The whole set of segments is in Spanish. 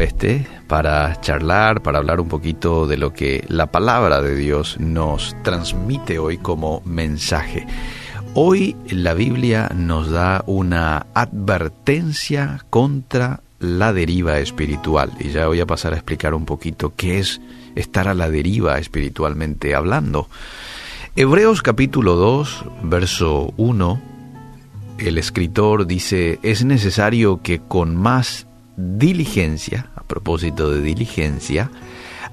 este para charlar, para hablar un poquito de lo que la palabra de Dios nos transmite hoy como mensaje. Hoy la Biblia nos da una advertencia contra la deriva espiritual y ya voy a pasar a explicar un poquito qué es estar a la deriva espiritualmente hablando. Hebreos capítulo 2, verso 1, el escritor dice, es necesario que con más diligencia, a propósito de diligencia,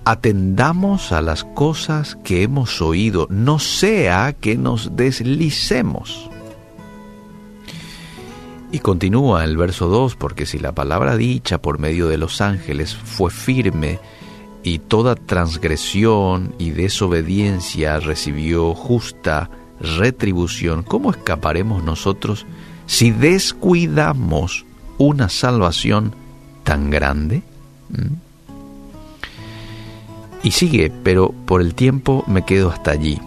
atendamos a las cosas que hemos oído, no sea que nos deslicemos. Y continúa el verso 2, porque si la palabra dicha por medio de los ángeles fue firme, y toda transgresión y desobediencia recibió justa retribución, ¿cómo escaparemos nosotros si descuidamos una salvación tan grande? Y sigue, pero por el tiempo me quedo hasta allí.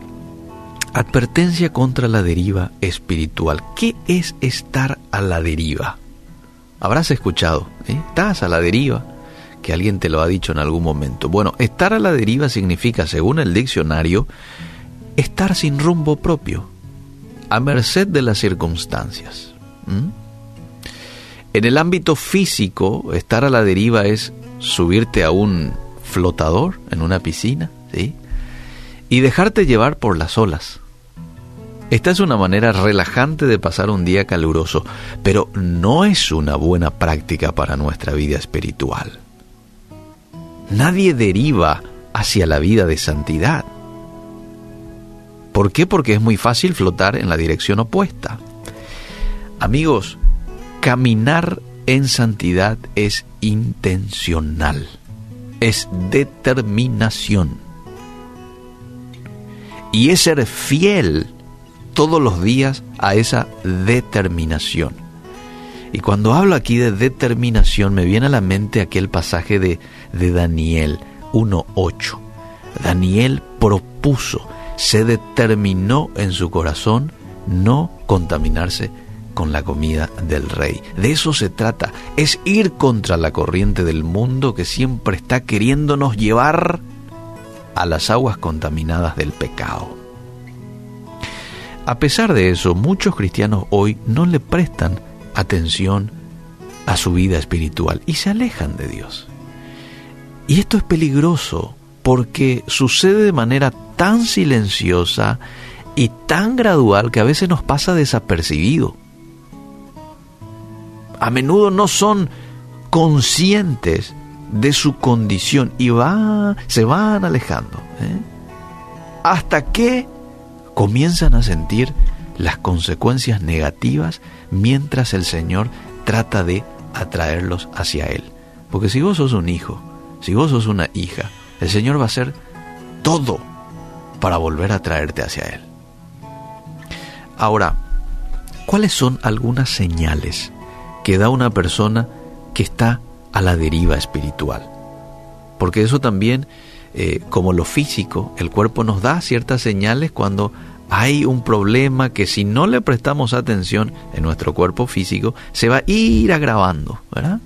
Advertencia contra la deriva espiritual. ¿Qué es estar a la deriva? Habrás escuchado, ¿eh? estás a la deriva, que alguien te lo ha dicho en algún momento. Bueno, estar a la deriva significa, según el diccionario, estar sin rumbo propio, a merced de las circunstancias. En el ámbito físico, estar a la deriva es subirte a un flotador en una piscina, ¿sí? Y dejarte llevar por las olas. Esta es una manera relajante de pasar un día caluroso, pero no es una buena práctica para nuestra vida espiritual. Nadie deriva hacia la vida de santidad. ¿Por qué? Porque es muy fácil flotar en la dirección opuesta. Amigos, caminar en santidad es intencional, es determinación. Y es ser fiel todos los días a esa determinación. Y cuando hablo aquí de determinación me viene a la mente aquel pasaje de, de Daniel 1.8. Daniel propuso, se determinó en su corazón no contaminarse con la comida del rey. De eso se trata, es ir contra la corriente del mundo que siempre está queriéndonos llevar a las aguas contaminadas del pecado. A pesar de eso, muchos cristianos hoy no le prestan atención a su vida espiritual y se alejan de Dios. Y esto es peligroso porque sucede de manera tan silenciosa y tan gradual que a veces nos pasa desapercibido a menudo no son conscientes de su condición y se van alejando. ¿eh? Hasta que comienzan a sentir las consecuencias negativas mientras el Señor trata de atraerlos hacia Él. Porque si vos sos un hijo, si vos sos una hija, el Señor va a hacer todo para volver a traerte hacia Él. Ahora, ¿cuáles son algunas señales que da una persona que está a la deriva espiritual. Porque eso también, eh, como lo físico, el cuerpo nos da ciertas señales cuando hay un problema que si no le prestamos atención en nuestro cuerpo físico, se va a ir agravando, ¿verdad?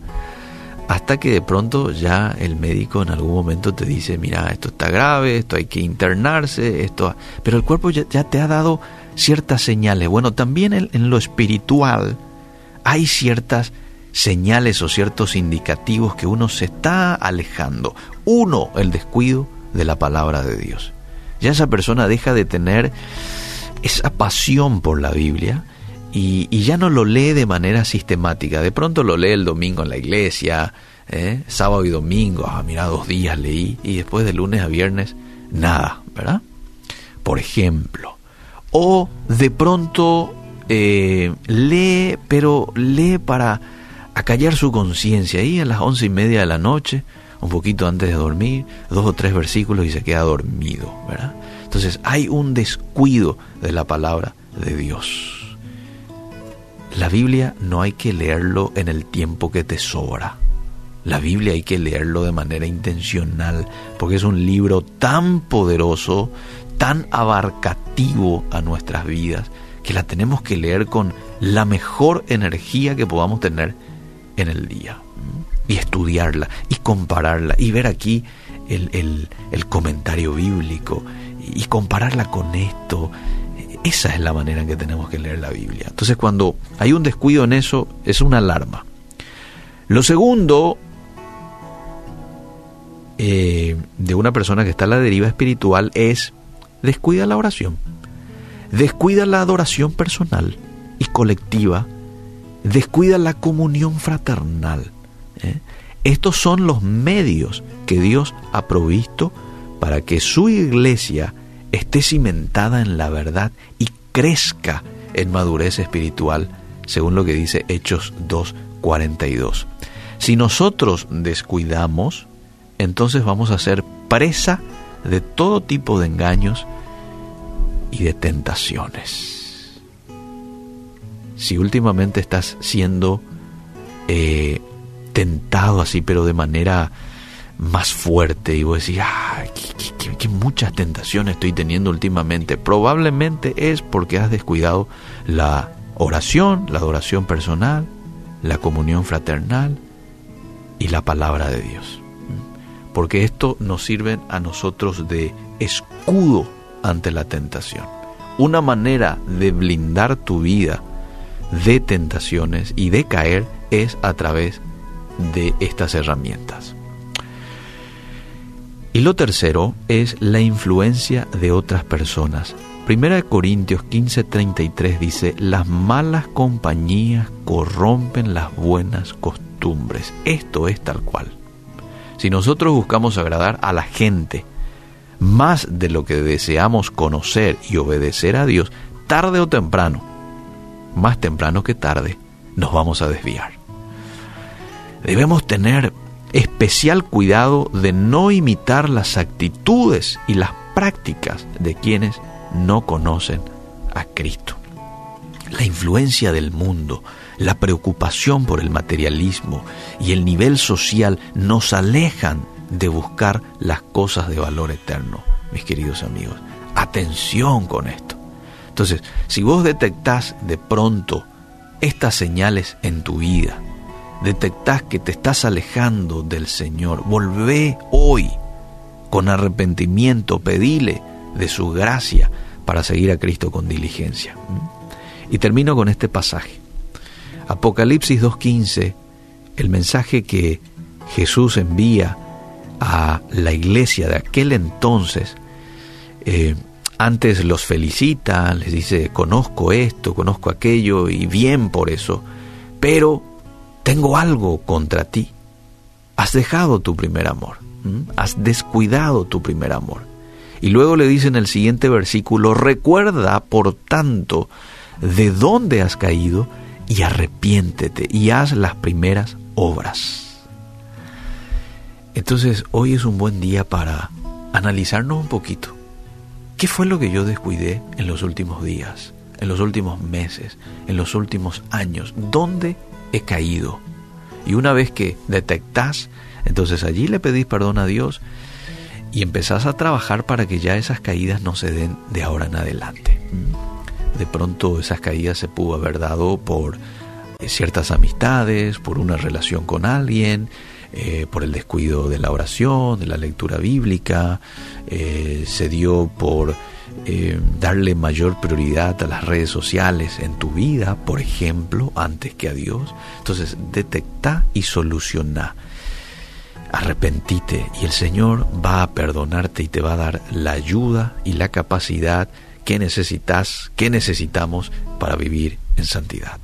Hasta que de pronto ya el médico en algún momento te dice, mira, esto está grave, esto hay que internarse, esto... Pero el cuerpo ya, te ha dado ciertas señales. Bueno, también en lo espiritual, hay ciertas señales o ciertos indicativos que uno se está alejando. Uno, el descuido de la palabra de Dios. Ya esa persona deja de tener esa pasión por la Biblia y, ya no lo lee de manera sistemática. De pronto lo lee el domingo en la iglesia, ¿eh? sábado y domingo, ah, mira, dos días leí, y después de lunes a viernes, nada, ¿verdad? Por ejemplo. O de pronto eh, lee, pero lee para acallar su conciencia. Ahí a las once y media de la noche, un poquito antes de dormir, dos o tres versículos y se queda dormido, ¿verdad? Entonces hay un descuido de la palabra de Dios. La Biblia no hay que leerlo en el tiempo que te sobra. La Biblia hay que leerlo de manera intencional porque es un libro tan poderoso, tan abarcativo a nuestras vidas que la tenemos que leer con la mejor energía que podamos tener en el día. y estudiarla y compararla y ver aquí el, el comentario bíblico y compararla con esto. Esa es la manera en que tenemos que leer la Biblia. Entonces cuando hay un descuido en eso, es una alarma. Lo segundo eh, de una persona que está a la deriva espiritual es descuida la oración, descuida la adoración personal y colectiva, descuida la comunión fraternal. ¿eh? Estos son los medios que Dios ha provisto para que su iglesia esté cimentada en la verdad y crezca en madurez espiritual, según lo que dice Hechos 2.42. Si nosotros descuidamos, entonces vamos a ser presa de todo tipo de engaños y de tentaciones. Si últimamente estás siendo eh, tentado así, pero de manera más fuerte, y vos decís, ah, qué, muchas tentaciones estoy teniendo últimamente, probablemente es porque has descuidado la oración, la adoración personal, la comunión fraternal y la palabra de Dios porque esto nos sirve a nosotros de escudo ante la tentación. Una manera de blindar tu vida de tentaciones y de caer es a través de estas herramientas. Y lo tercero es la influencia de otras personas. Primera de Corintios 15:33 dice, las malas compañías corrompen las buenas costumbres. Esto es tal cual. Si nosotros buscamos agradar a la gente más de lo que deseamos conocer y obedecer a Dios, tarde o temprano, más temprano que tarde, nos vamos a desviar. Debemos tener especial cuidado de no imitar las actitudes y las prácticas de quienes no conocen a Cristo. La influencia del mundo, la preocupación por el materialismo y el nivel social nos alejan de buscar las cosas de valor eterno, mis queridos amigos. Atención con esto. Entonces, si vos detectás de pronto estas señales en tu vida, detectás que te estás alejando del Señor, volvé hoy con arrepentimiento, pedile de su gracia para seguir a Cristo con diligencia. ¿Mm? Y termino con este pasaje. Apocalipsis 2.15, el mensaje que Jesús envía a la iglesia de aquel entonces, eh, antes los felicita, les dice, conozco esto, conozco aquello y bien por eso, pero tengo algo contra ti. Has dejado tu primer amor, has descuidado tu primer amor. Y luego le dice en el siguiente versículo, recuerda, por tanto, de dónde has caído y arrepiéntete y haz las primeras obras. Entonces hoy es un buen día para analizarnos un poquito. ¿Qué fue lo que yo descuidé en los últimos días, en los últimos meses, en los últimos años? ¿Dónde he caído? Y una vez que detectás, entonces allí le pedís perdón a Dios y empezás a trabajar para que ya esas caídas no se den de ahora en adelante. De pronto esas caídas se pudo haber dado por eh, ciertas amistades, por una relación con alguien, eh, por el descuido de la oración, de la lectura bíblica, eh, se dio por darle mayor prioridad a las redes sociales en tu vida, por ejemplo, antes que a Dios. Entonces, detecta y soluciona. Arrepentite y el Señor va a perdonarte y te va a dar la ayuda y la capacidad ¿Qué necesitas? ¿Qué necesitamos para vivir en santidad?